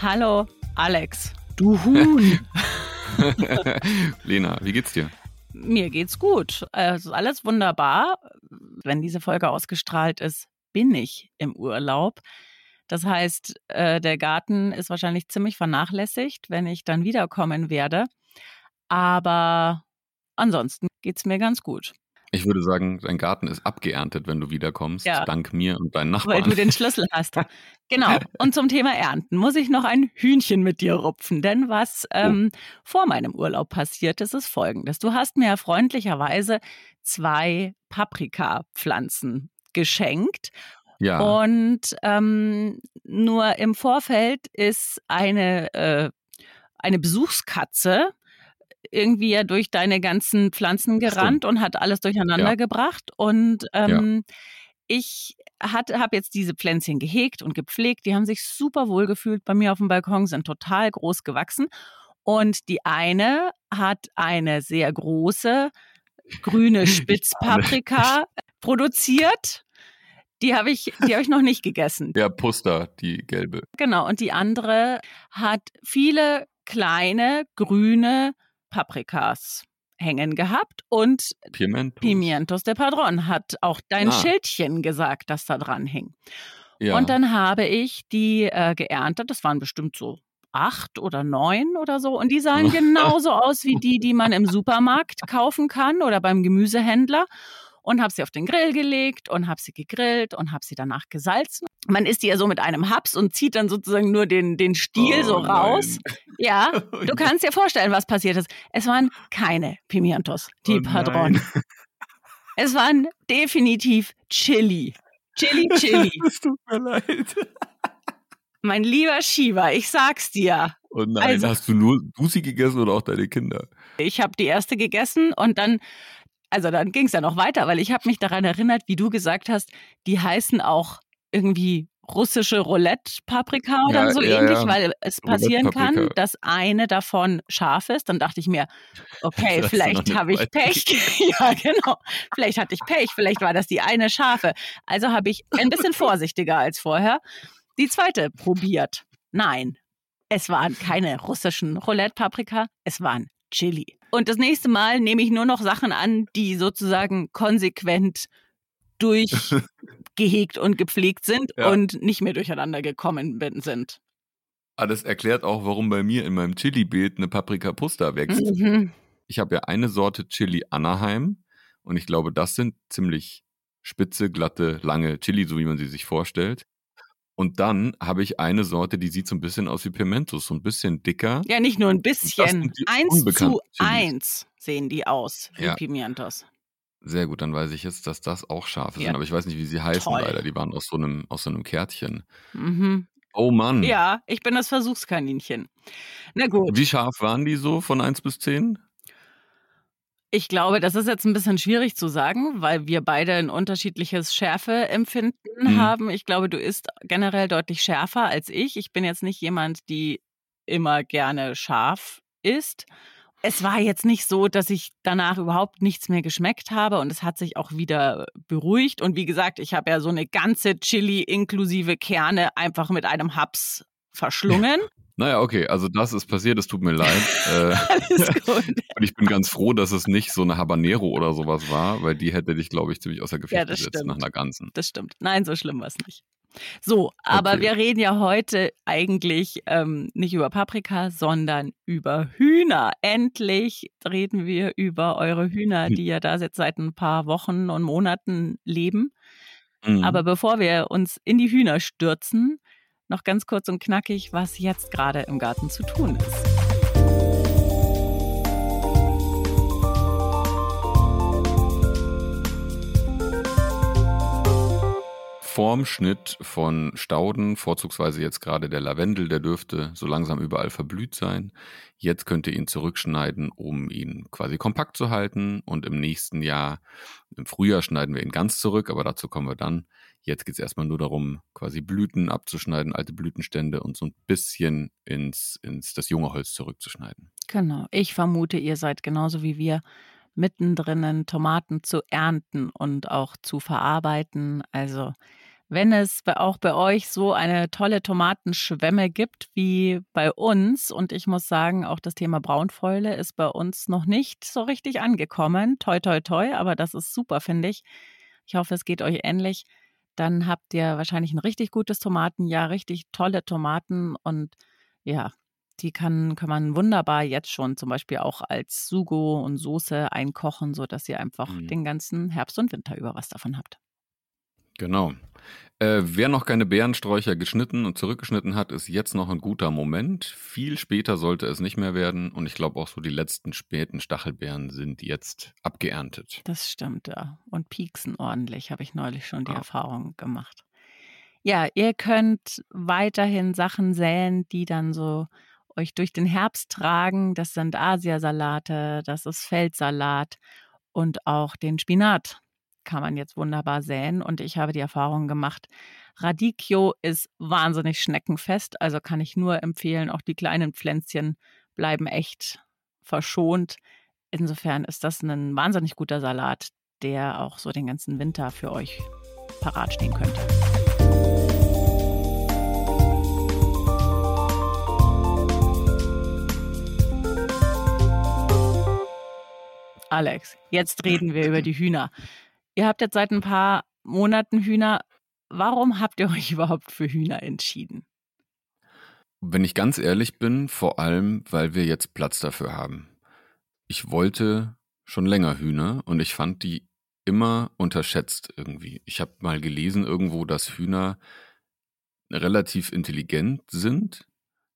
Hallo, Alex. Du Huhn. Lena, wie geht's dir? Mir geht's gut. Also alles wunderbar. Wenn diese Folge ausgestrahlt ist, bin ich im Urlaub. Das heißt, äh, der Garten ist wahrscheinlich ziemlich vernachlässigt, wenn ich dann wiederkommen werde. Aber ansonsten geht's mir ganz gut. Ich würde sagen, dein Garten ist abgeerntet, wenn du wiederkommst, ja. dank mir und deinen Nachbarn. Weil du den Schlüssel hast. genau. Und zum Thema Ernten muss ich noch ein Hühnchen mit dir rupfen. Denn was oh. ähm, oh. vor meinem Urlaub passiert ist, ist folgendes. Du hast mir freundlicherweise zwei Paprikapflanzen geschenkt. Ja. Und ähm, nur im Vorfeld ist eine, äh, eine Besuchskatze irgendwie ja durch deine ganzen Pflanzen gerannt Stimmt. und hat alles durcheinander ja. gebracht. Und ähm, ja. ich habe jetzt diese Pflänzchen gehegt und gepflegt. Die haben sich super wohl gefühlt bei mir auf dem Balkon, sind total groß gewachsen. Und die eine hat eine sehr große grüne Spitzpaprika produziert. Die habe ich, die habe ich noch nicht gegessen. Der Puster, die gelbe. Genau. Und die andere hat viele kleine grüne Paprikas hängen gehabt und Pimientos, Pimientos de Padron hat auch dein ah. Schildchen gesagt, das da dran hing. Ja. Und dann habe ich die äh, geerntet, das waren bestimmt so acht oder neun oder so. Und die sahen genauso aus wie die, die man im Supermarkt kaufen kann oder beim Gemüsehändler und habe sie auf den Grill gelegt und habe sie gegrillt und habe sie danach gesalzen. Man isst die ja so mit einem Haps und zieht dann sozusagen nur den, den Stiel oh, so raus. Nein. Ja, du kannst dir vorstellen, was passiert ist. Es waren keine Pimientos, die oh, Padron. Es waren definitiv Chili. Chili, Chili. Es tut mir leid. Mein lieber Shiva, ich sag's dir. Und oh nein, also, hast du nur du sie gegessen oder auch deine Kinder? Ich habe die erste gegessen und dann also dann ging es ja noch weiter, weil ich habe mich daran erinnert, wie du gesagt hast, die heißen auch irgendwie russische Roulette-Paprika oder ja, so ja, ähnlich, ja. weil es passieren kann, dass eine davon scharf ist. Dann dachte ich mir, okay, vielleicht habe ich Pech. ja, genau. Vielleicht hatte ich Pech, vielleicht war das die eine scharfe. Also habe ich ein bisschen vorsichtiger als vorher die zweite probiert. Nein, es waren keine russischen Roulette-Paprika, es waren Chili. Und das nächste Mal nehme ich nur noch Sachen an, die sozusagen konsequent durchgehegt und gepflegt sind ja. und nicht mehr durcheinander gekommen sind. Ah, das erklärt auch, warum bei mir in meinem Chili-Beet eine Paprika Pusta wächst. Mhm. Ich habe ja eine Sorte Chili Anaheim und ich glaube, das sind ziemlich spitze, glatte, lange Chili, so wie man sie sich vorstellt. Und dann habe ich eine Sorte, die sieht so ein bisschen aus wie Pimentos, so ein bisschen dicker. Ja, nicht nur ein bisschen. Eins zu eins sehen die aus wie ja. Pimientos. Sehr gut, dann weiß ich jetzt, dass das auch scharfe ja. sind, aber ich weiß nicht, wie sie heißen Toll. leider. Die waren aus so einem, aus so einem Kärtchen. Mhm. Oh Mann. Ja, ich bin das Versuchskaninchen. Na gut. Wie scharf waren die so von 1 bis 10? Ich glaube, das ist jetzt ein bisschen schwierig zu sagen, weil wir beide ein unterschiedliches Schärfeempfinden mhm. haben. Ich glaube, du isst generell deutlich schärfer als ich. Ich bin jetzt nicht jemand, die immer gerne scharf isst. Es war jetzt nicht so, dass ich danach überhaupt nichts mehr geschmeckt habe und es hat sich auch wieder beruhigt. Und wie gesagt, ich habe ja so eine ganze Chili inklusive Kerne einfach mit einem Haps verschlungen. Naja, okay, also das ist passiert, es tut mir leid. Äh, Alles gut. und ich bin ganz froh, dass es nicht so eine Habanero oder sowas war, weil die hätte dich, glaube ich, ziemlich außer Gefecht ja, gesetzt stimmt. nach einer ganzen. Das stimmt. Nein, so schlimm war es nicht. So, aber okay. wir reden ja heute eigentlich ähm, nicht über Paprika, sondern über Hühner. Endlich reden wir über eure Hühner, die ja da jetzt seit ein paar Wochen und Monaten leben. Mhm. Aber bevor wir uns in die Hühner stürzen, noch ganz kurz und knackig, was jetzt gerade im Garten zu tun ist. Formschnitt von Stauden, vorzugsweise jetzt gerade der Lavendel, der dürfte so langsam überall verblüht sein. Jetzt könnt ihr ihn zurückschneiden, um ihn quasi kompakt zu halten. Und im nächsten Jahr, im Frühjahr, schneiden wir ihn ganz zurück, aber dazu kommen wir dann. Jetzt geht es erstmal nur darum, quasi Blüten abzuschneiden, alte Blütenstände und so ein bisschen ins, ins das junge Holz zurückzuschneiden. Genau. Ich vermute, ihr seid genauso wie wir mittendrin Tomaten zu ernten und auch zu verarbeiten. Also wenn es auch bei euch so eine tolle Tomatenschwemme gibt wie bei uns, und ich muss sagen, auch das Thema Braunfäule ist bei uns noch nicht so richtig angekommen. Toi, toi, toi, aber das ist super, finde ich. Ich hoffe, es geht euch ähnlich. Dann habt ihr wahrscheinlich ein richtig gutes Tomatenjahr, richtig tolle Tomaten und ja, die kann, kann man wunderbar jetzt schon zum Beispiel auch als Sugo und Soße einkochen, sodass ihr einfach mhm. den ganzen Herbst und Winter über was davon habt. Genau. Äh, wer noch keine Beerensträucher geschnitten und zurückgeschnitten hat, ist jetzt noch ein guter Moment. Viel später sollte es nicht mehr werden. Und ich glaube auch so die letzten späten Stachelbeeren sind jetzt abgeerntet. Das stimmt, ja. Und pieksen ordentlich, habe ich neulich schon die ja. Erfahrung gemacht. Ja, ihr könnt weiterhin Sachen säen, die dann so euch durch den Herbst tragen. Das sind Asiasalate, das ist Feldsalat und auch den Spinat kann man jetzt wunderbar säen. Und ich habe die Erfahrung gemacht, Radicchio ist wahnsinnig schneckenfest, also kann ich nur empfehlen, auch die kleinen Pflänzchen bleiben echt verschont. Insofern ist das ein wahnsinnig guter Salat, der auch so den ganzen Winter für euch parat stehen könnte. Alex, jetzt reden wir über die Hühner. Ihr habt jetzt seit ein paar Monaten Hühner. Warum habt ihr euch überhaupt für Hühner entschieden? Wenn ich ganz ehrlich bin, vor allem, weil wir jetzt Platz dafür haben. Ich wollte schon länger Hühner und ich fand die immer unterschätzt irgendwie. Ich habe mal gelesen irgendwo, dass Hühner relativ intelligent sind,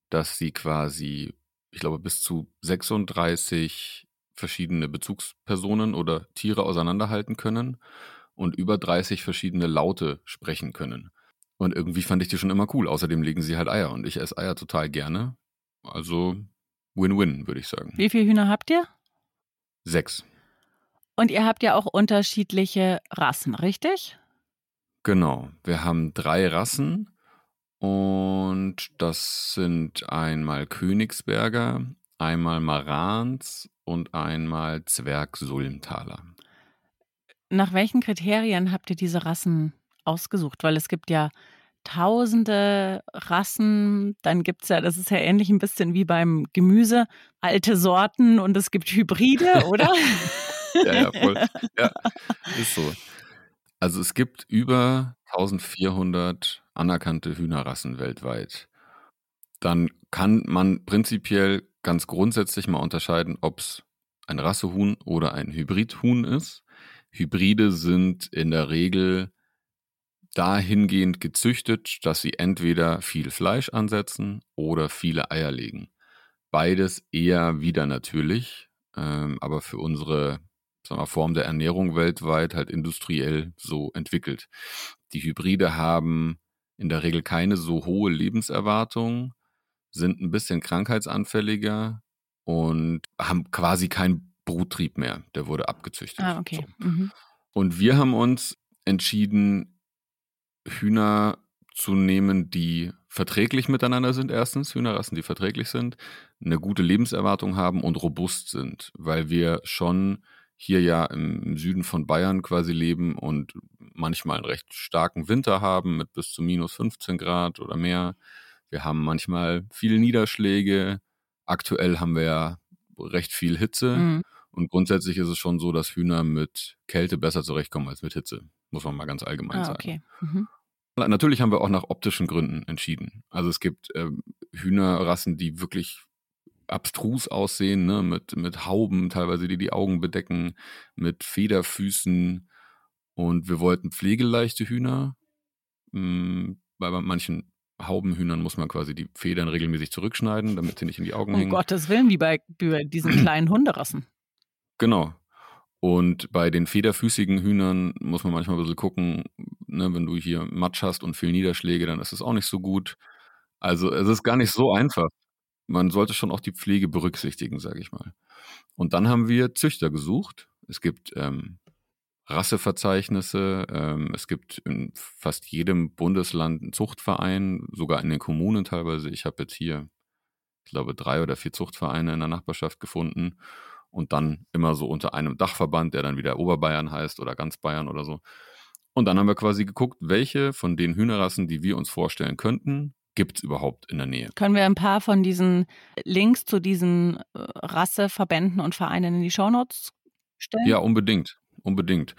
dass sie quasi, ich glaube, bis zu 36 verschiedene Bezugspersonen oder Tiere auseinanderhalten können und über 30 verschiedene Laute sprechen können. Und irgendwie fand ich die schon immer cool. Außerdem legen sie halt Eier und ich esse Eier total gerne. Also Win-Win, würde ich sagen. Wie viele Hühner habt ihr? Sechs. Und ihr habt ja auch unterschiedliche Rassen, richtig? Genau. Wir haben drei Rassen und das sind einmal Königsberger, einmal Marans und einmal Zwergsulmtaler. Nach welchen Kriterien habt ihr diese Rassen ausgesucht? Weil es gibt ja tausende Rassen, dann gibt es ja, das ist ja ähnlich ein bisschen wie beim Gemüse, alte Sorten und es gibt Hybride, oder? ja, ja, voll. Ja, ist so. Also es gibt über 1400 anerkannte Hühnerrassen weltweit. Dann kann man prinzipiell ganz grundsätzlich mal unterscheiden, ob es ein Rassehuhn oder ein Hybridhuhn ist. Hybride sind in der Regel dahingehend gezüchtet, dass sie entweder viel Fleisch ansetzen oder viele Eier legen. Beides eher wieder natürlich, ähm, aber für unsere wir, Form der Ernährung weltweit halt industriell so entwickelt. Die Hybride haben in der Regel keine so hohe Lebenserwartung, sind ein bisschen krankheitsanfälliger und haben quasi keinen Bruttrieb mehr. Der wurde abgezüchtet. Ah, okay. So. Mhm. Und wir haben uns entschieden, Hühner zu nehmen, die verträglich miteinander sind, erstens, Hühnerrassen, die verträglich sind, eine gute Lebenserwartung haben und robust sind, weil wir schon hier ja im Süden von Bayern quasi leben und manchmal einen recht starken Winter haben mit bis zu minus 15 Grad oder mehr. Wir haben manchmal viele Niederschläge. Aktuell haben wir ja recht viel Hitze. Mhm. Und grundsätzlich ist es schon so, dass Hühner mit Kälte besser zurechtkommen als mit Hitze. Muss man mal ganz allgemein ah, okay. sagen. Mhm. Natürlich haben wir auch nach optischen Gründen entschieden. Also es gibt äh, Hühnerrassen, die wirklich abstrus aussehen, ne? mit, mit Hauben teilweise, die die Augen bedecken, mit Federfüßen. Und wir wollten pflegeleichte Hühner. Mh, hm, bei manchen Haubenhühnern muss man quasi die Federn regelmäßig zurückschneiden, damit sie nicht in die Augen um hängen. Um Gottes Willen, wie bei, bei diesen kleinen Hunderassen. Genau. Und bei den federfüßigen Hühnern muss man manchmal ein bisschen gucken, ne, wenn du hier Matsch hast und viel Niederschläge, dann ist es auch nicht so gut. Also es ist gar nicht so einfach. Man sollte schon auch die Pflege berücksichtigen, sage ich mal. Und dann haben wir Züchter gesucht. Es gibt ähm, Rasseverzeichnisse. Ähm, es gibt in fast jedem Bundesland einen Zuchtverein, sogar in den Kommunen teilweise. Ich habe jetzt hier, ich glaube, drei oder vier Zuchtvereine in der Nachbarschaft gefunden und dann immer so unter einem Dachverband, der dann wieder Oberbayern heißt oder ganz Bayern oder so. Und dann haben wir quasi geguckt, welche von den Hühnerrassen, die wir uns vorstellen könnten, gibt es überhaupt in der Nähe. Können wir ein paar von diesen Links zu diesen äh, Rasseverbänden und Vereinen in die Shownotes stellen? Ja, unbedingt unbedingt.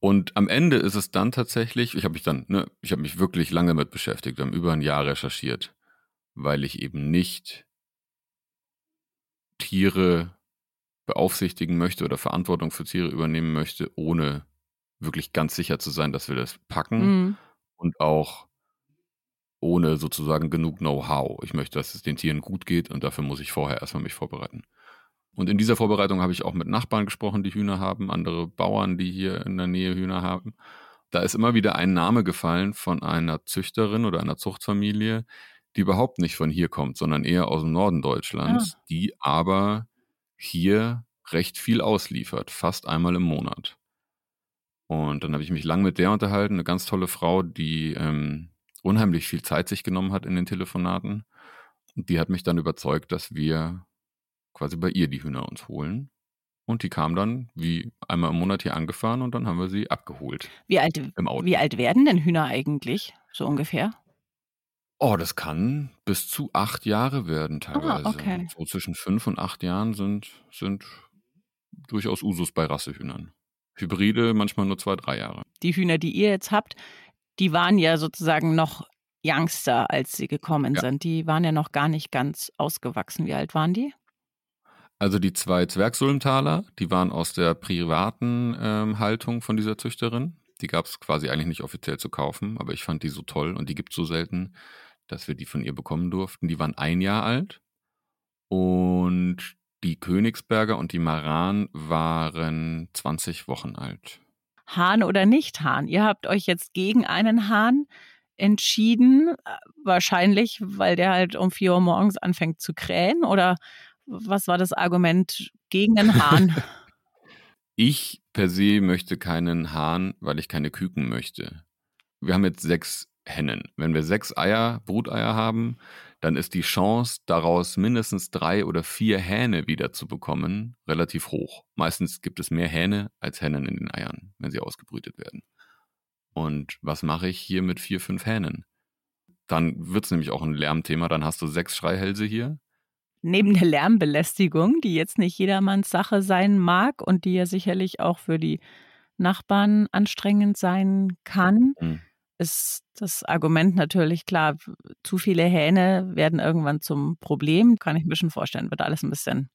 Und am Ende ist es dann tatsächlich, ich habe mich dann, ne, ich habe mich wirklich lange mit beschäftigt, haben über ein Jahr recherchiert, weil ich eben nicht Tiere beaufsichtigen möchte oder Verantwortung für Tiere übernehmen möchte, ohne wirklich ganz sicher zu sein, dass wir das packen mhm. und auch ohne sozusagen genug Know-how. Ich möchte, dass es den Tieren gut geht und dafür muss ich vorher erstmal mich vorbereiten. Und in dieser Vorbereitung habe ich auch mit Nachbarn gesprochen, die Hühner haben, andere Bauern, die hier in der Nähe Hühner haben. Da ist immer wieder ein Name gefallen von einer Züchterin oder einer Zuchtfamilie, die überhaupt nicht von hier kommt, sondern eher aus dem Norden Deutschlands, ah. die aber hier recht viel ausliefert, fast einmal im Monat. Und dann habe ich mich lang mit der unterhalten, eine ganz tolle Frau, die ähm, unheimlich viel Zeit sich genommen hat in den Telefonaten. Und die hat mich dann überzeugt, dass wir quasi bei ihr die Hühner uns holen. Und die kam dann wie einmal im Monat hier angefahren und dann haben wir sie abgeholt. Wie alt, wie alt werden denn Hühner eigentlich, so ungefähr? Oh, das kann bis zu acht Jahre werden ah, teilweise. Ah, okay. So zwischen fünf und acht Jahren sind, sind durchaus Usus bei Rassehühnern. Hybride manchmal nur zwei, drei Jahre. Die Hühner, die ihr jetzt habt, die waren ja sozusagen noch Youngster, als sie gekommen ja. sind. Die waren ja noch gar nicht ganz ausgewachsen. Wie alt waren die? Also die zwei Zwergsulmtaler, die waren aus der privaten ähm, Haltung von dieser Züchterin. Die gab es quasi eigentlich nicht offiziell zu kaufen, aber ich fand die so toll und die gibt es so selten, dass wir die von ihr bekommen durften. Die waren ein Jahr alt und die Königsberger und die Maran waren 20 Wochen alt. Hahn oder nicht Hahn? Ihr habt euch jetzt gegen einen Hahn entschieden, äh, wahrscheinlich, weil der halt um 4 Uhr morgens anfängt zu krähen oder was war das Argument gegen den Hahn? ich per se möchte keinen Hahn, weil ich keine Küken möchte. Wir haben jetzt sechs Hennen. Wenn wir sechs Eier, Bruteier haben, dann ist die Chance, daraus mindestens drei oder vier Hähne wieder zu bekommen, relativ hoch. Meistens gibt es mehr Hähne als Hennen in den Eiern, wenn sie ausgebrütet werden. Und was mache ich hier mit vier, fünf Hähnen? Dann wird es nämlich auch ein Lärmthema. Dann hast du sechs Schreihälse hier neben der Lärmbelästigung, die jetzt nicht jedermanns Sache sein mag und die ja sicherlich auch für die Nachbarn anstrengend sein kann, mhm. ist das Argument natürlich klar, zu viele Hähne werden irgendwann zum Problem. Kann ich mir schon vorstellen, wird alles ein bisschen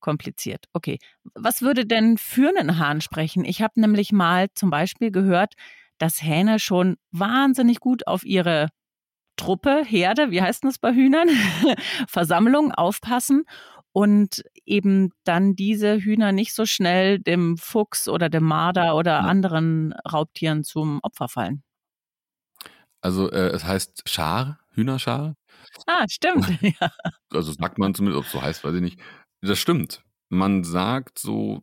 kompliziert. Okay, was würde denn für einen Hahn sprechen? Ich habe nämlich mal zum Beispiel gehört, dass Hähne schon wahnsinnig gut auf ihre Truppe, Herde, wie heißt das bei Hühnern? Versammlung aufpassen und eben dann diese Hühner nicht so schnell dem Fuchs oder dem Marder oder anderen Raubtieren zum Opfer fallen. Also äh, es heißt Schar, Hühnerschar. Ah, stimmt. ja. Also sagt man zumindest, ob es so heißt, weiß ich nicht. Das stimmt. Man sagt so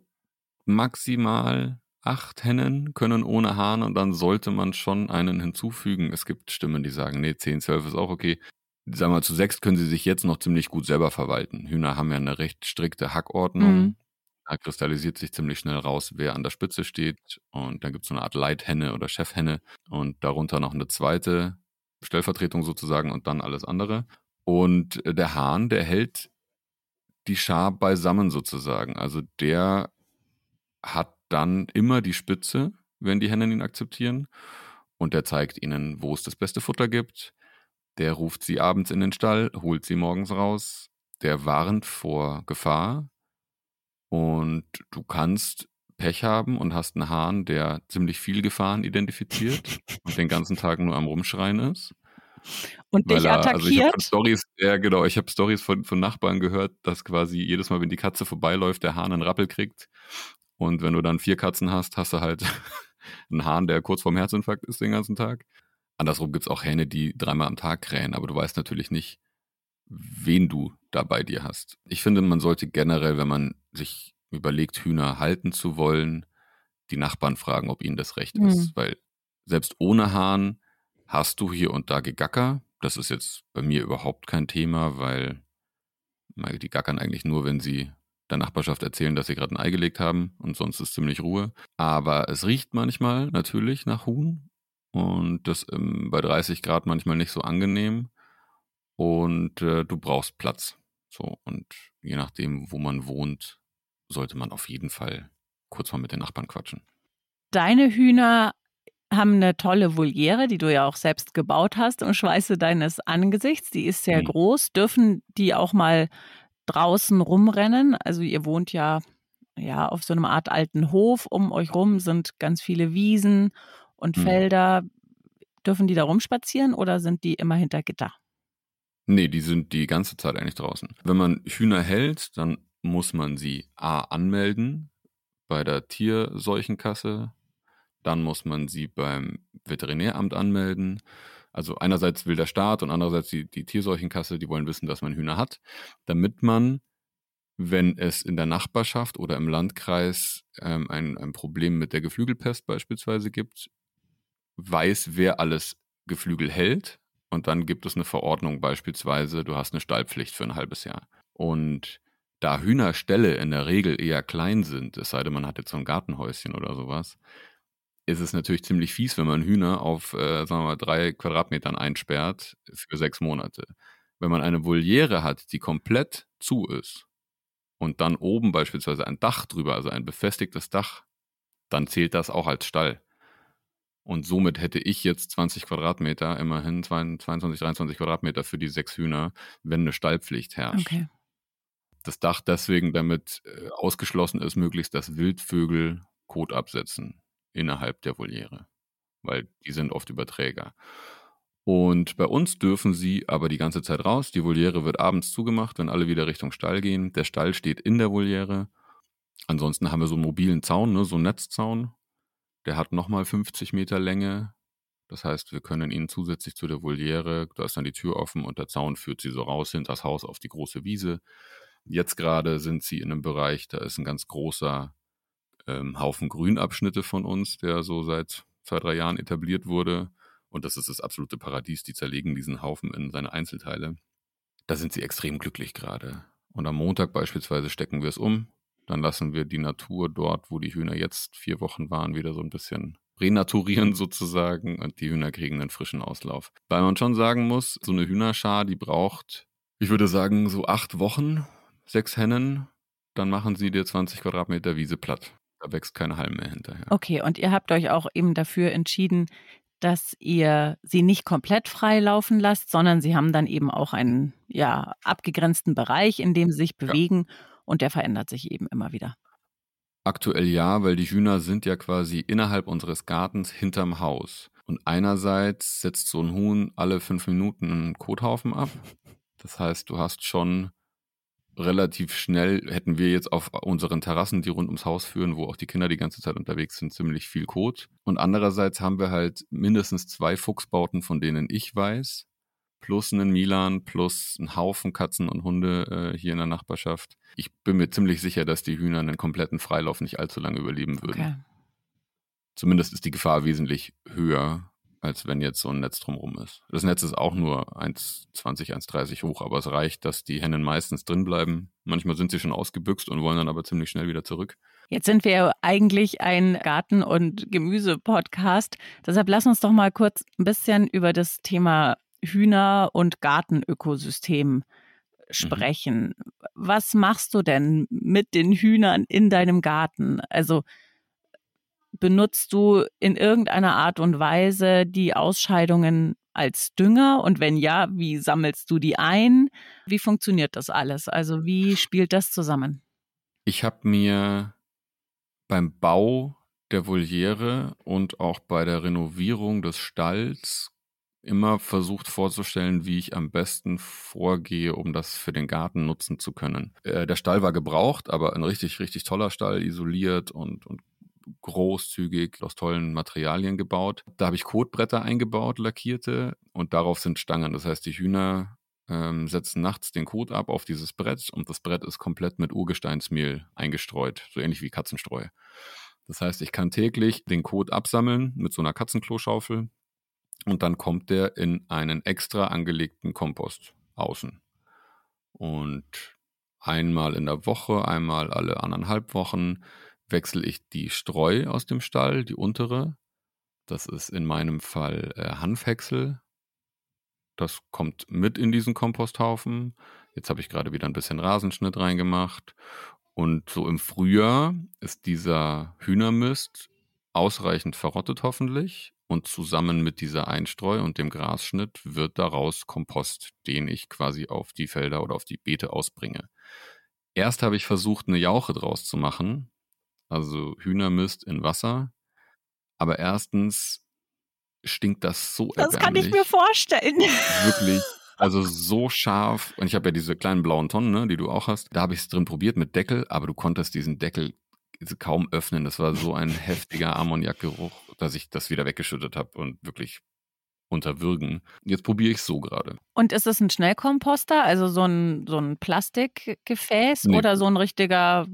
maximal acht Hennen können ohne Hahn und dann sollte man schon einen hinzufügen. Es gibt Stimmen, die sagen, nee, 10, 12 ist auch okay. Sagen wir mal, zu sechs können sie sich jetzt noch ziemlich gut selber verwalten. Hühner haben ja eine recht strikte Hackordnung. Mhm. Da kristallisiert sich ziemlich schnell raus, wer an der Spitze steht. Und dann gibt es so eine Art Leithenne oder Chefhenne und darunter noch eine zweite Stellvertretung sozusagen und dann alles andere. Und der Hahn, der hält die Schar beisammen sozusagen. Also der hat dann immer die Spitze, wenn die Hennen ihn akzeptieren. Und der zeigt ihnen, wo es das beste Futter gibt. Der ruft sie abends in den Stall, holt sie morgens raus. Der warnt vor Gefahr. Und du kannst Pech haben und hast einen Hahn, der ziemlich viel Gefahren identifiziert und den ganzen Tag nur am Rumschreien ist. Und dich er, attackiert? Also ich habe Stories, ja genau, ich habe Stories von, von Nachbarn gehört, dass quasi jedes Mal, wenn die Katze vorbeiläuft, der Hahn einen Rappel kriegt und wenn du dann vier Katzen hast, hast du halt ein Hahn, der kurz vorm Herzinfarkt ist den ganzen Tag. Andersrum gibt es auch Hähne, die dreimal am Tag krähen, aber du weißt natürlich nicht, wen du da bei dir hast. Ich finde, man sollte generell, wenn man sich überlegt, Hühner halten zu wollen, die Nachbarn fragen, ob ihnen das recht mhm. ist. Weil selbst ohne Hahn hast du hier und da Gegacker. Das ist jetzt bei mir überhaupt kein Thema, weil die gackern eigentlich nur, wenn sie der Nachbarschaft erzählen, dass sie gerade ein Ei gelegt haben und sonst ist ziemlich Ruhe. Aber es riecht manchmal natürlich nach Huhn und das ähm, bei 30 Grad manchmal nicht so angenehm und äh, du brauchst Platz. So und je nachdem, wo man wohnt, sollte man auf jeden Fall kurz mal mit den Nachbarn quatschen. Deine Hühner haben eine tolle Voliere, die du ja auch selbst gebaut hast und Schweiße deines Angesichts. Die ist sehr mhm. groß. Dürfen die auch mal draußen rumrennen? Also ihr wohnt ja ja auf so einer Art alten Hof. Um euch rum sind ganz viele Wiesen und mhm. Felder. Dürfen die da rumspazieren oder sind die immer hinter Gitter? Nee, die sind die ganze Zeit eigentlich draußen. Wenn man Hühner hält, dann muss man sie A anmelden bei der Tierseuchenkasse, dann muss man sie beim Veterinäramt anmelden. Also einerseits will der Staat und andererseits die, die Tierseuchenkasse, die wollen wissen, dass man Hühner hat, damit man, wenn es in der Nachbarschaft oder im Landkreis ähm, ein, ein Problem mit der Geflügelpest beispielsweise gibt, weiß, wer alles Geflügel hält und dann gibt es eine Verordnung beispielsweise, du hast eine Stallpflicht für ein halbes Jahr. Und da Hühnerställe in der Regel eher klein sind, es sei denn, man hat jetzt so ein Gartenhäuschen oder sowas, ist es natürlich ziemlich fies, wenn man Hühner auf, äh, sagen wir mal, drei Quadratmetern einsperrt für sechs Monate. Wenn man eine Voliere hat, die komplett zu ist und dann oben beispielsweise ein Dach drüber, also ein befestigtes Dach, dann zählt das auch als Stall. Und somit hätte ich jetzt 20 Quadratmeter, immerhin 22, 23 Quadratmeter für die sechs Hühner, wenn eine Stallpflicht herrscht. Okay. Das Dach deswegen damit äh, ausgeschlossen ist, möglichst, dass Wildvögel Kot absetzen innerhalb der Voliere, weil die sind oft Überträger. Und bei uns dürfen sie aber die ganze Zeit raus. Die Voliere wird abends zugemacht, wenn alle wieder Richtung Stall gehen. Der Stall steht in der Voliere. Ansonsten haben wir so einen mobilen Zaun, ne, so einen Netzzaun, der hat nochmal 50 Meter Länge. Das heißt, wir können ihn zusätzlich zu der Voliere, da ist dann die Tür offen und der Zaun führt sie so raus hinter das Haus auf die große Wiese. Jetzt gerade sind sie in einem Bereich, da ist ein ganz großer ähm, Haufen Grünabschnitte von uns, der so seit zwei, drei Jahren etabliert wurde. Und das ist das absolute Paradies. Die zerlegen diesen Haufen in seine Einzelteile. Da sind sie extrem glücklich gerade. Und am Montag beispielsweise stecken wir es um. Dann lassen wir die Natur dort, wo die Hühner jetzt vier Wochen waren, wieder so ein bisschen renaturieren sozusagen und die Hühner kriegen einen frischen Auslauf. Weil man schon sagen muss, so eine Hühnerschar, die braucht, ich würde sagen, so acht Wochen, sechs Hennen, dann machen sie dir 20 Quadratmeter Wiese platt. Da wächst keine Halm mehr hinterher. Okay, und ihr habt euch auch eben dafür entschieden, dass ihr sie nicht komplett frei laufen lasst, sondern sie haben dann eben auch einen ja, abgegrenzten Bereich, in dem sie sich bewegen. Ja und der verändert sich eben immer wieder. Aktuell ja, weil die Hühner sind ja quasi innerhalb unseres Gartens hinterm Haus. Und einerseits setzt so ein Huhn alle fünf Minuten einen Kothaufen ab. Das heißt, du hast schon relativ schnell, hätten wir jetzt auf unseren Terrassen, die rund ums Haus führen, wo auch die Kinder die ganze Zeit unterwegs sind, ziemlich viel Kot. Und andererseits haben wir halt mindestens zwei Fuchsbauten, von denen ich weiß, plus einen Milan, plus einen Haufen Katzen und Hunde äh, hier in der Nachbarschaft. Ich bin mir ziemlich sicher, dass die Hühner einen kompletten Freilauf nicht allzu lange überleben würden. Okay. Zumindest ist die Gefahr wesentlich höher, als wenn jetzt so ein Netz drumherum ist. Das Netz ist auch nur 1,20, 1,30 hoch, aber es reicht, dass die Hennen meistens drin bleiben. Manchmal sind sie schon ausgebüxt und wollen dann aber ziemlich schnell wieder zurück. Jetzt sind wir eigentlich ein Garten- und Gemüse-Podcast. Deshalb lass uns doch mal kurz ein bisschen über das Thema Hühner- und Gartenökosystem sprechen. Mhm. Was machst du denn mit den Hühnern in deinem Garten? Also benutzt du in irgendeiner Art und Weise die Ausscheidungen als Dünger? Und wenn ja, wie sammelst du die ein? Wie funktioniert das alles? Also wie spielt das zusammen? Ich habe mir beim Bau der Voliere und auch bei der Renovierung des Stalls immer versucht vorzustellen, wie ich am besten vorgehe, um das für den Garten nutzen zu können. Äh, der Stall war gebraucht, aber ein richtig, richtig toller Stall, isoliert und, und großzügig aus tollen Materialien gebaut. Da habe ich Kotbretter eingebaut, lackierte, und darauf sind Stangen. Das heißt, die Hühner ähm, setzen nachts den Kot ab auf dieses Brett und das Brett ist komplett mit Urgesteinsmehl eingestreut, so ähnlich wie Katzenstreu. Das heißt, ich kann täglich den Kot absammeln mit so einer Katzenklo-Schaufel und dann kommt der in einen extra angelegten Kompost außen. Und einmal in der Woche, einmal alle anderthalb Wochen wechsle ich die Streu aus dem Stall, die untere. Das ist in meinem Fall äh, Hanfhäcksel. Das kommt mit in diesen Komposthaufen. Jetzt habe ich gerade wieder ein bisschen Rasenschnitt reingemacht. Und so im Frühjahr ist dieser Hühnermist ausreichend verrottet hoffentlich. Und zusammen mit dieser Einstreu und dem Grasschnitt wird daraus Kompost, den ich quasi auf die Felder oder auf die Beete ausbringe. Erst habe ich versucht, eine Jauche draus zu machen, also Hühnermist in Wasser. Aber erstens stinkt das so Das kann ich mir vorstellen. Wirklich. Also so scharf. Und ich habe ja diese kleinen blauen Tonnen, ne, die du auch hast. Da habe ich es drin probiert mit Deckel, aber du konntest diesen Deckel kaum öffnen. Das war so ein heftiger Ammoniakgeruch, dass ich das wieder weggeschüttet habe und wirklich unterwürgen. Jetzt probiere ich es so gerade. Und ist es ein Schnellkomposter, also so ein, so ein Plastikgefäß nee. oder so ein richtiger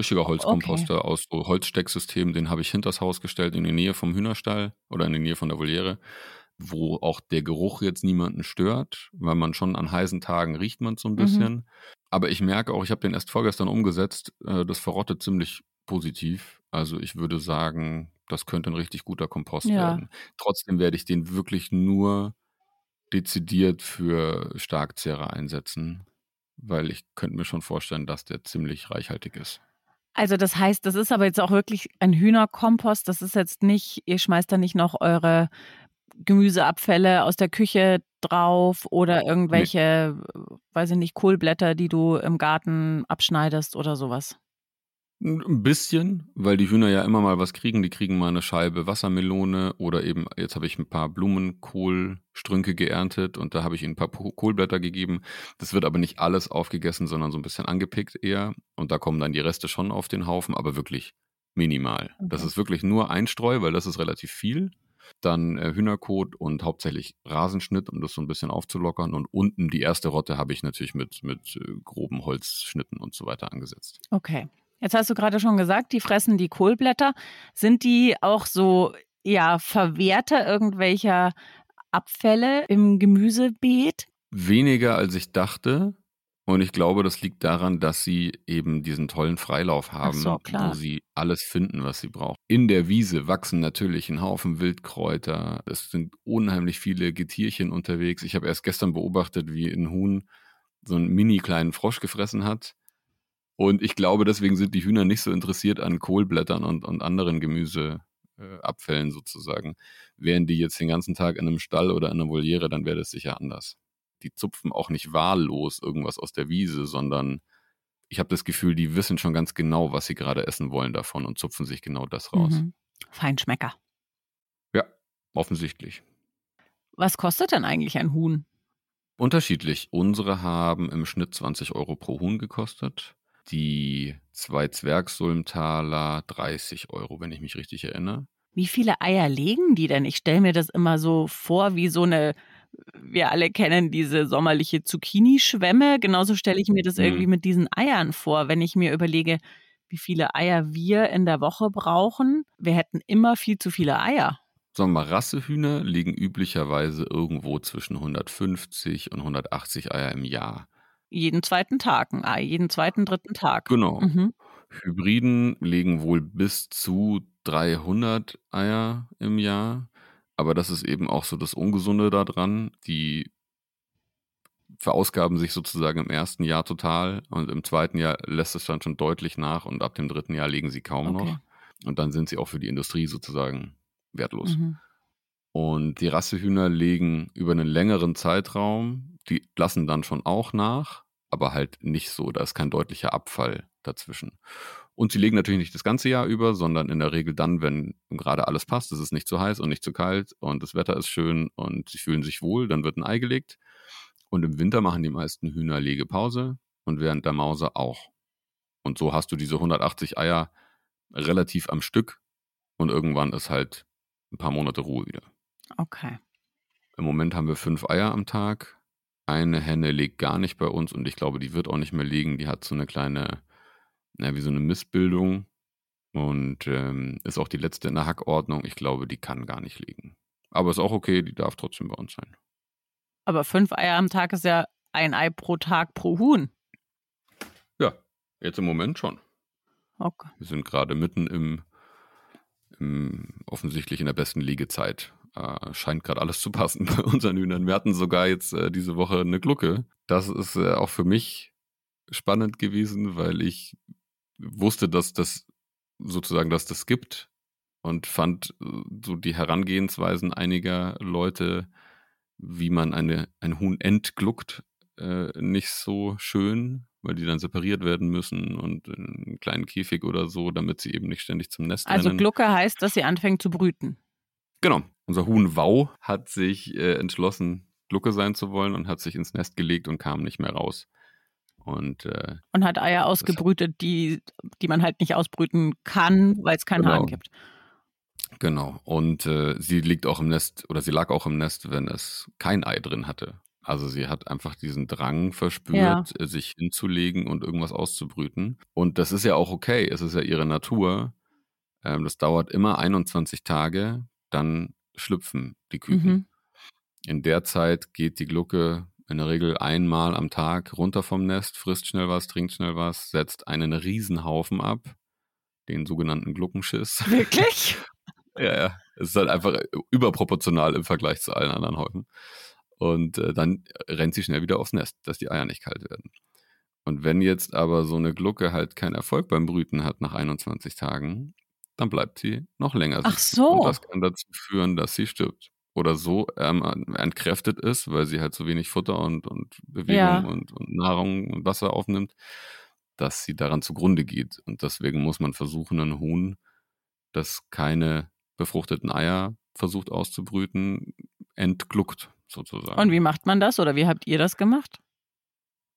Richtiger Holzkomposter okay. aus so Holzstecksystem, den habe ich hinters Haus gestellt, in die Nähe vom Hühnerstall oder in die Nähe von der Voliere, wo auch der Geruch jetzt niemanden stört, weil man schon an heißen Tagen riecht man so ein mhm. bisschen. Mhm. Aber ich merke auch, ich habe den erst vorgestern umgesetzt, äh, das verrottet ziemlich positiv. Also ich würde sagen, das könnte ein richtig guter Kompost ja. werden. Trotzdem werde ich den wirklich nur dezidiert für Starkzehrer einsetzen, weil ich könnte mir schon vorstellen, dass der ziemlich reichhaltig ist. Also das heißt, das ist aber jetzt auch wirklich ein Hühnerkompost. Das ist jetzt nicht, ihr schmeißt da nicht noch eure Gemüseabfälle aus der Küche drauf oder irgendwelche, nee. weiß ich nicht, Kohlblätter, die du im Garten abschneidest oder sowas. Ein bisschen, weil die Hühner ja immer mal was kriegen. Die kriegen mal eine Scheibe Wassermelone oder eben, jetzt habe ich ein paar Blumenkohlstrünke geerntet und da habe ich ihnen ein paar Kohlblätter gegeben. Das wird aber nicht alles aufgegessen, sondern so ein bisschen angepickt eher. Und da kommen dann die Reste schon auf den Haufen, aber wirklich minimal. Okay. Das ist wirklich nur Einstreu, weil das ist relativ viel. Dann äh, Hühnerkot und hauptsächlich Rasenschnitt, um das so ein bisschen aufzulockern. Und unten die erste Rotte habe ich natürlich mit, mit äh, groben Holzschnitten und so weiter angesetzt. Okay. Jetzt hast du gerade schon gesagt, die fressen die Kohlblätter. Sind die auch so ja Verwerter irgendwelcher Abfälle im Gemüsebeet? Weniger als ich dachte. Und ich glaube, das liegt daran, dass sie eben diesen tollen Freilauf haben, so, wo sie alles finden, was sie brauchen. In der Wiese wachsen natürlich ein Haufen Wildkräuter. Es sind unheimlich viele Getierchen unterwegs. Ich habe erst gestern beobachtet, wie ein Huhn so einen mini kleinen Frosch gefressen hat. Und ich glaube, deswegen sind die Hühner nicht so interessiert an Kohlblättern und, und anderen Gemüseabfällen äh, sozusagen. Wären die jetzt den ganzen Tag in einem Stall oder in einer Voliere, dann wäre das sicher anders. Die zupfen auch nicht wahllos irgendwas aus der Wiese, sondern ich habe das Gefühl, die wissen schon ganz genau, was sie gerade essen wollen davon und zupfen sich genau das raus. Mhm. Feinschmecker. Ja, offensichtlich. Was kostet denn eigentlich ein Huhn? Unterschiedlich. Unsere haben im Schnitt 20 Euro pro Huhn gekostet die zwei Zwergsulmtaler 30 Euro, wenn ich mich richtig erinnere. Wie viele Eier legen die denn? Ich stelle mir das immer so vor, wie so eine, wir alle kennen diese sommerliche Zucchini-Schwemme. Genauso stelle ich mir das mhm. irgendwie mit diesen Eiern vor, wenn ich mir überlege, wie viele Eier wir in der Woche brauchen. Wir hätten immer viel zu viele Eier. Sagen wir mal, Rassehühner liegen üblicherweise irgendwo zwischen 150 und 180 Eier im Jahr jeden zweiten Tag ein Ei, jeden zweiten, dritten Tag. Genau. Mhm. Hybriden legen wohl bis zu 300 Eier im Jahr. Aber das ist eben auch so das Ungesunde daran. Die verausgaben sich sozusagen im ersten Jahr total und im zweiten Jahr lässt es dann schon deutlich nach und ab dem dritten Jahr legen sie kaum okay. noch. Und dann sind sie auch für die Industrie sozusagen wertlos. Mhm. Und die Rassehühner legen über einen längeren Zeitraum, die lassen dann schon auch nach, aber halt nicht so, da ist kein deutlicher Abfall dazwischen. Und sie legen natürlich nicht das ganze Jahr über, sondern in der Regel dann, wenn gerade alles passt, es ist nicht zu heiß und nicht zu kalt und das Wetter ist schön und sie fühlen sich wohl, dann wird ein Ei gelegt. Und im Winter machen die meisten Hühner Legepause und während der Mause auch. Und so hast du diese 180 Eier relativ am Stück Und irgendwann ist halt ein paar Monate Ruhe wieder. Okay. Im Moment haben wir fünf Eier am Tag. Eine Henne legt gar nicht bei uns und ich glaube, die wird auch nicht mehr legen. Die hat so eine kleine, na, wie so eine Missbildung und ähm, ist auch die letzte in der Hackordnung. Ich glaube, die kann gar nicht legen. Aber ist auch okay, die darf trotzdem bei uns sein. Aber fünf Eier am Tag ist ja ein Ei pro Tag pro Huhn. Ja, jetzt im Moment schon. Okay. Wir sind gerade mitten im, im offensichtlich in der besten Liegezeit. Äh, scheint gerade alles zu passen bei unseren Hühnern. Wir hatten sogar jetzt äh, diese Woche eine Glucke. Das ist äh, auch für mich spannend gewesen, weil ich wusste, dass das sozusagen, dass das gibt und fand äh, so die Herangehensweisen einiger Leute, wie man eine, ein Huhn entgluckt, äh, nicht so schön, weil die dann separiert werden müssen und in einen kleinen Käfig oder so, damit sie eben nicht ständig zum Nest Also rennen. Glucke heißt, dass sie anfängt zu brüten. Genau. Unser Huhn Wau hat sich äh, entschlossen, Glucke sein zu wollen und hat sich ins Nest gelegt und kam nicht mehr raus. Und äh, Und hat Eier ausgebrütet, die, die man halt nicht ausbrüten kann, weil es keinen Genau. Hahn gibt. genau. Und äh, sie liegt auch im Nest oder sie lag auch im Nest, wenn es kein Ei drin hatte. Also sie hat einfach diesen Drang verspürt, äh, sich hinzulegen und irgendwas auszubrüten. Und das ist ja auch okay. Es ist ja ihre Natur. Ähm, das dauert immer 21 Tage, dann schlüpfen die Küken. Mhm. In der Zeit geht die Glucke in der Regel einmal am Tag runter vom Nest, frisst schnell was, trinkt schnell was, setzt einen Riesenhaufen ab, den sogenannten Gluckenschiss. Wirklich? ja, ja. Es ist halt einfach überproportional im Vergleich zu allen anderen Häufen. Und äh, dann rennt sie schnell wieder aufs Nest, dass die Eier nicht kalt werden. Und wenn jetzt aber so eine Glucke halt keinen Erfolg beim Brüten hat nach 21 Tagen, dann bleibt sie noch länger Ach so. Und das kann dazu führen, dass sie stirbt. Oder so ähm, entkräftet ist, weil sie halt so wenig Futter und, und Bewegung Ja. und, und Nahrung und Wasser aufnimmt, dass sie daran zugrunde geht. Und deswegen muss man versuchen, ein Huhn, das keine befruchteten Eier versucht auszubrüten, entgluckt sozusagen. Und wie macht man das oder wie habt ihr das gemacht?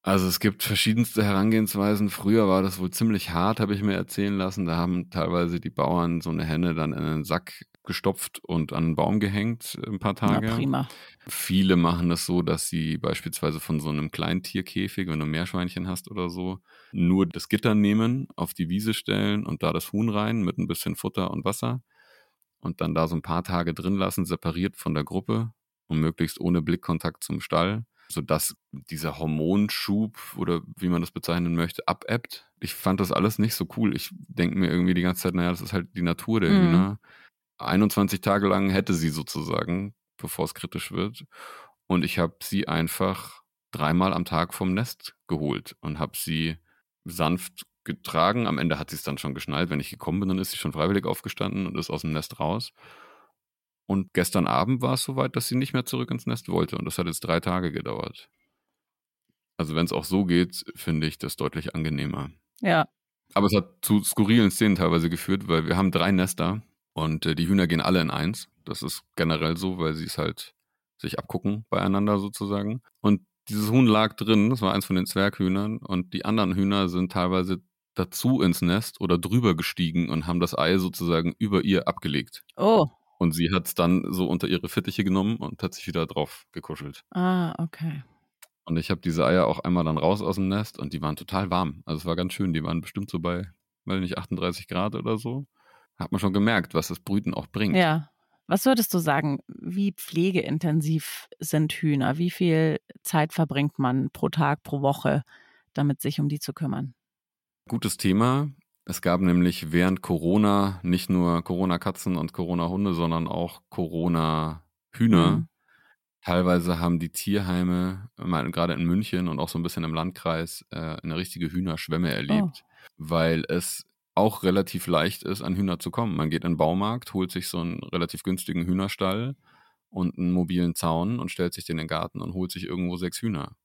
Also es gibt verschiedenste Herangehensweisen. Früher war das wohl ziemlich hart, habe ich mir erzählen lassen. Da haben teilweise die Bauern so eine Henne dann in einen Sack gestopft und an einen Baum gehängt ein paar Tage. Na prima. Viele machen das so, dass sie beispielsweise von so einem Kleintierkäfig, wenn du ein Meerschweinchen hast oder so, nur das Gitter nehmen, auf die Wiese stellen und da das Huhn rein mit ein bisschen Futter und Wasser und dann da so ein paar Tage drin lassen, separiert von der Gruppe und möglichst ohne Blickkontakt zum Stall, sodass dieser Hormonschub oder wie man das bezeichnen möchte, abebbt. Ich fand das alles nicht so cool. Ich denke mir irgendwie die ganze Zeit, naja, das ist halt die Natur der Mhm. Hühner. 21 Tage lang hätte sie sozusagen, bevor es kritisch wird. Und ich habe sie einfach dreimal am Tag vom Nest geholt und habe sie sanft getragen. Am Ende hat sie es dann schon geschnallt. Wenn ich gekommen bin, dann ist sie schon freiwillig aufgestanden und ist aus dem Nest raus. Und gestern Abend war es soweit, dass sie nicht mehr zurück ins Nest wollte. Und das hat jetzt drei Tage gedauert. Also wenn es auch so geht, finde ich das deutlich angenehmer. Ja. Aber es hat zu skurrilen Szenen teilweise geführt, weil wir haben drei Nester und äh, die Hühner gehen alle in eins. Das ist generell so, weil sie es halt sich abgucken beieinander sozusagen. Und dieses Huhn lag drin, das war eins von den Zwerghühnern und die anderen Hühner sind teilweise dazu ins Nest oder drüber gestiegen und haben das Ei sozusagen über ihr abgelegt. Oh. Und sie hat es dann so unter ihre Fittiche genommen und hat sich wieder drauf gekuschelt. Ah, okay. Und ich habe diese Eier auch einmal dann raus aus dem Nest und die waren total warm. Also es war ganz schön. Die waren bestimmt so bei, weil nicht 38 Grad oder so. Hat man schon gemerkt, was das Brüten auch bringt. Ja. Was würdest du sagen, wie pflegeintensiv sind Hühner? Wie viel Zeit verbringt man pro Tag, pro Woche, damit sich um die zu kümmern? Gutes Thema. Es gab nämlich während Corona nicht nur Corona-Katzen und Corona-Hunde, sondern auch Corona-Hühner. Mhm. Teilweise haben die Tierheime, gerade in München und auch so ein bisschen im Landkreis, äh, eine richtige Hühnerschwemme erlebt, weil es auch relativ leicht ist, an Hühner zu kommen. Man geht in den Baumarkt, holt sich so einen relativ günstigen Hühnerstall und einen mobilen Zaun und stellt sich den in den Garten und holt sich irgendwo sechs Hühner.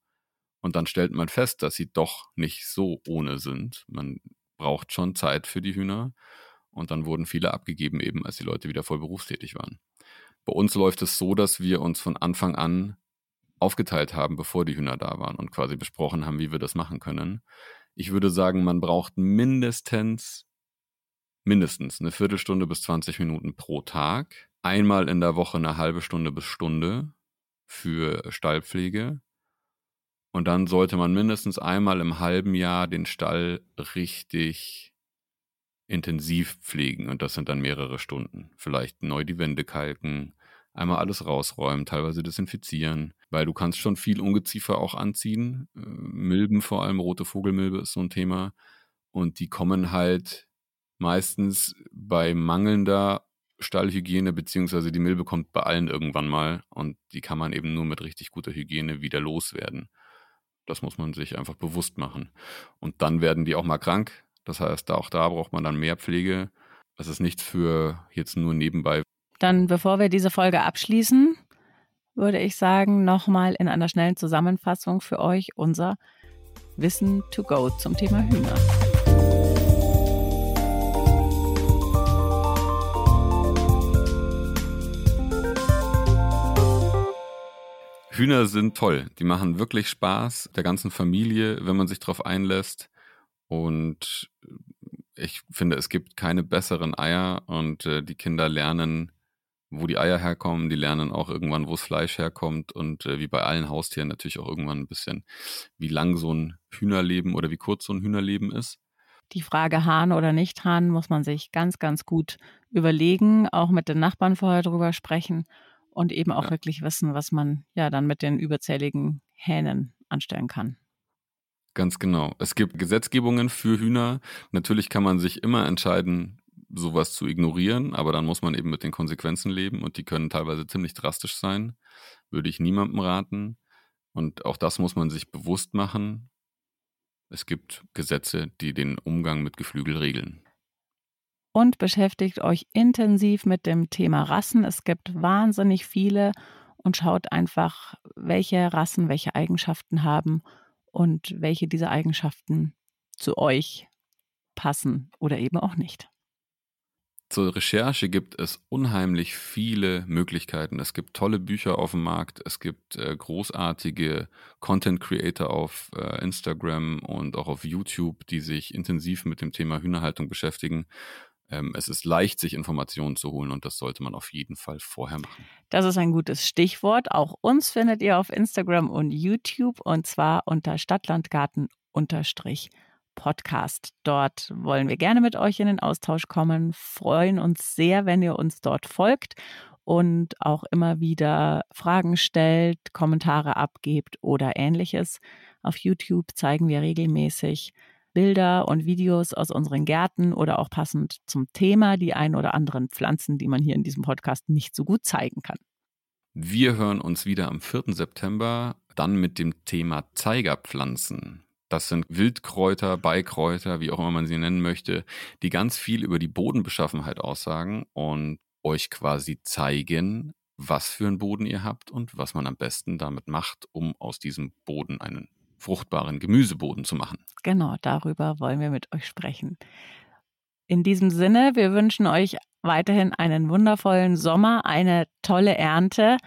Und dann stellt man fest, dass sie doch nicht so ohne sind. Man braucht schon Zeit für die Hühner. Und dann wurden viele abgegeben, eben als die Leute wieder voll berufstätig waren. Bei uns läuft es so, dass wir uns von Anfang an aufgeteilt haben, bevor die Hühner da waren und quasi besprochen haben, wie wir das machen können. Ich würde sagen, man braucht mindestens mindestens eine Viertelstunde bis 20 Minuten pro Tag. Einmal in der Woche eine halbe Stunde bis Stunde für Stallpflege. Und dann sollte man mindestens einmal im halben Jahr den Stall richtig intensiv pflegen. Und das sind dann mehrere Stunden. Vielleicht neu die Wände kalken, einmal alles rausräumen, teilweise desinfizieren, weil du kannst schon viel Ungeziefer auch anziehen. Äh, Milben vor allem, rote Vogelmilbe ist so ein Thema. Und die kommen halt meistens bei mangelnder Stallhygiene, beziehungsweise die Milbe kommt bei allen irgendwann mal und die kann man eben nur mit richtig guter Hygiene wieder loswerden. Das muss man sich einfach bewusst machen. Und dann werden die auch mal krank. Das heißt, auch da braucht man dann mehr Pflege. Das ist nichts für jetzt nur nebenbei. Dann, bevor wir diese Folge abschließen, würde ich sagen, nochmal in einer schnellen Zusammenfassung für euch unser Wissen to go zum Thema Hühner. Hühner sind toll. Die machen wirklich Spaß der ganzen Familie, wenn man sich darauf einlässt. Und ich finde, es gibt keine besseren Eier und äh, die Kinder lernen, wo die Eier herkommen. Die lernen auch irgendwann, wo das Fleisch herkommt und äh, wie bei allen Haustieren natürlich auch irgendwann ein bisschen, wie lang so ein Hühnerleben oder wie kurz so ein Hühnerleben ist. Die Frage Hahn oder nicht Hahn muss man sich ganz, ganz gut überlegen, auch mit den Nachbarn vorher drüber sprechen und eben auch ja. wirklich wissen, was man ja dann mit den überzähligen Hähnen anstellen kann. Ganz genau. Es gibt Gesetzgebungen für Hühner. Natürlich kann man sich immer entscheiden, sowas zu ignorieren, aber dann muss man eben mit den Konsequenzen leben und die können teilweise ziemlich drastisch sein. Würde ich niemandem raten. Und auch das muss man sich bewusst machen. Es gibt Gesetze, die den Umgang mit Geflügel regeln und beschäftigt euch intensiv mit dem Thema Rassen. Es gibt wahnsinnig viele und schaut einfach, welche Rassen welche Eigenschaften haben und welche dieser Eigenschaften zu euch passen oder eben auch nicht. Zur Recherche gibt es unheimlich viele Möglichkeiten. Es gibt tolle Bücher auf dem Markt, es gibt äh, großartige Content Creator auf äh, Instagram und auch auf YouTube, die sich intensiv mit dem Thema Hühnerhaltung beschäftigen ähm, es ist leicht, sich Informationen zu holen und das sollte man auf jeden Fall vorher machen. Das ist ein gutes Stichwort. Auch uns findet ihr auf Instagram und YouTube und zwar unter Stadtlandgarten Podcast. Dort wollen wir gerne mit euch in den Austausch kommen, freuen uns sehr, wenn ihr uns dort folgt und auch immer wieder Fragen stellt, Kommentare abgebt oder ähnliches. Auf YouTube zeigen wir regelmäßig Bilder und Videos aus unseren Gärten oder auch passend zum Thema die ein oder anderen Pflanzen, die man hier in diesem Podcast nicht so gut zeigen kann. Wir hören uns wieder am 4. September, dann mit dem Thema Zeigerpflanzen. Das sind Wildkräuter, Beikräuter, wie auch immer man sie nennen möchte, die ganz viel über die Bodenbeschaffenheit aussagen und euch quasi zeigen, was für einen Boden ihr habt und was man am besten damit macht, um aus diesem Boden einen fruchtbaren Gemüseboden zu machen. Genau, darüber wollen wir mit euch sprechen. In diesem Sinne, wir wünschen euch weiterhin einen wundervollen Sommer, eine tolle Ernte.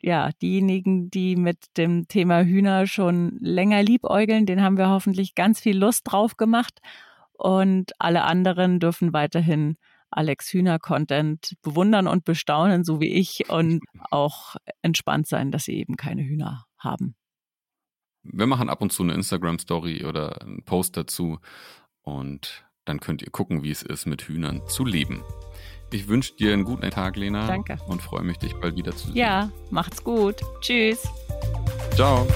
Ja, diejenigen, die mit dem Thema Hühner schon länger liebäugeln, den haben wir hoffentlich ganz viel Lust drauf gemacht. Und alle anderen dürfen weiterhin Alex Hühner Content bewundern und bestaunen, so wie ich, und auch entspannt sein, dass sie eben keine Hühner haben wir machen ab und zu eine Instagram-Story oder einen Post dazu und dann könnt ihr gucken, wie es ist, mit Hühnern zu leben. Ich wünsche dir einen guten Tag, Lena. Danke. Und freue mich, dich bald wieder zu sehen. Ja, macht's gut. Tschüss. Ciao.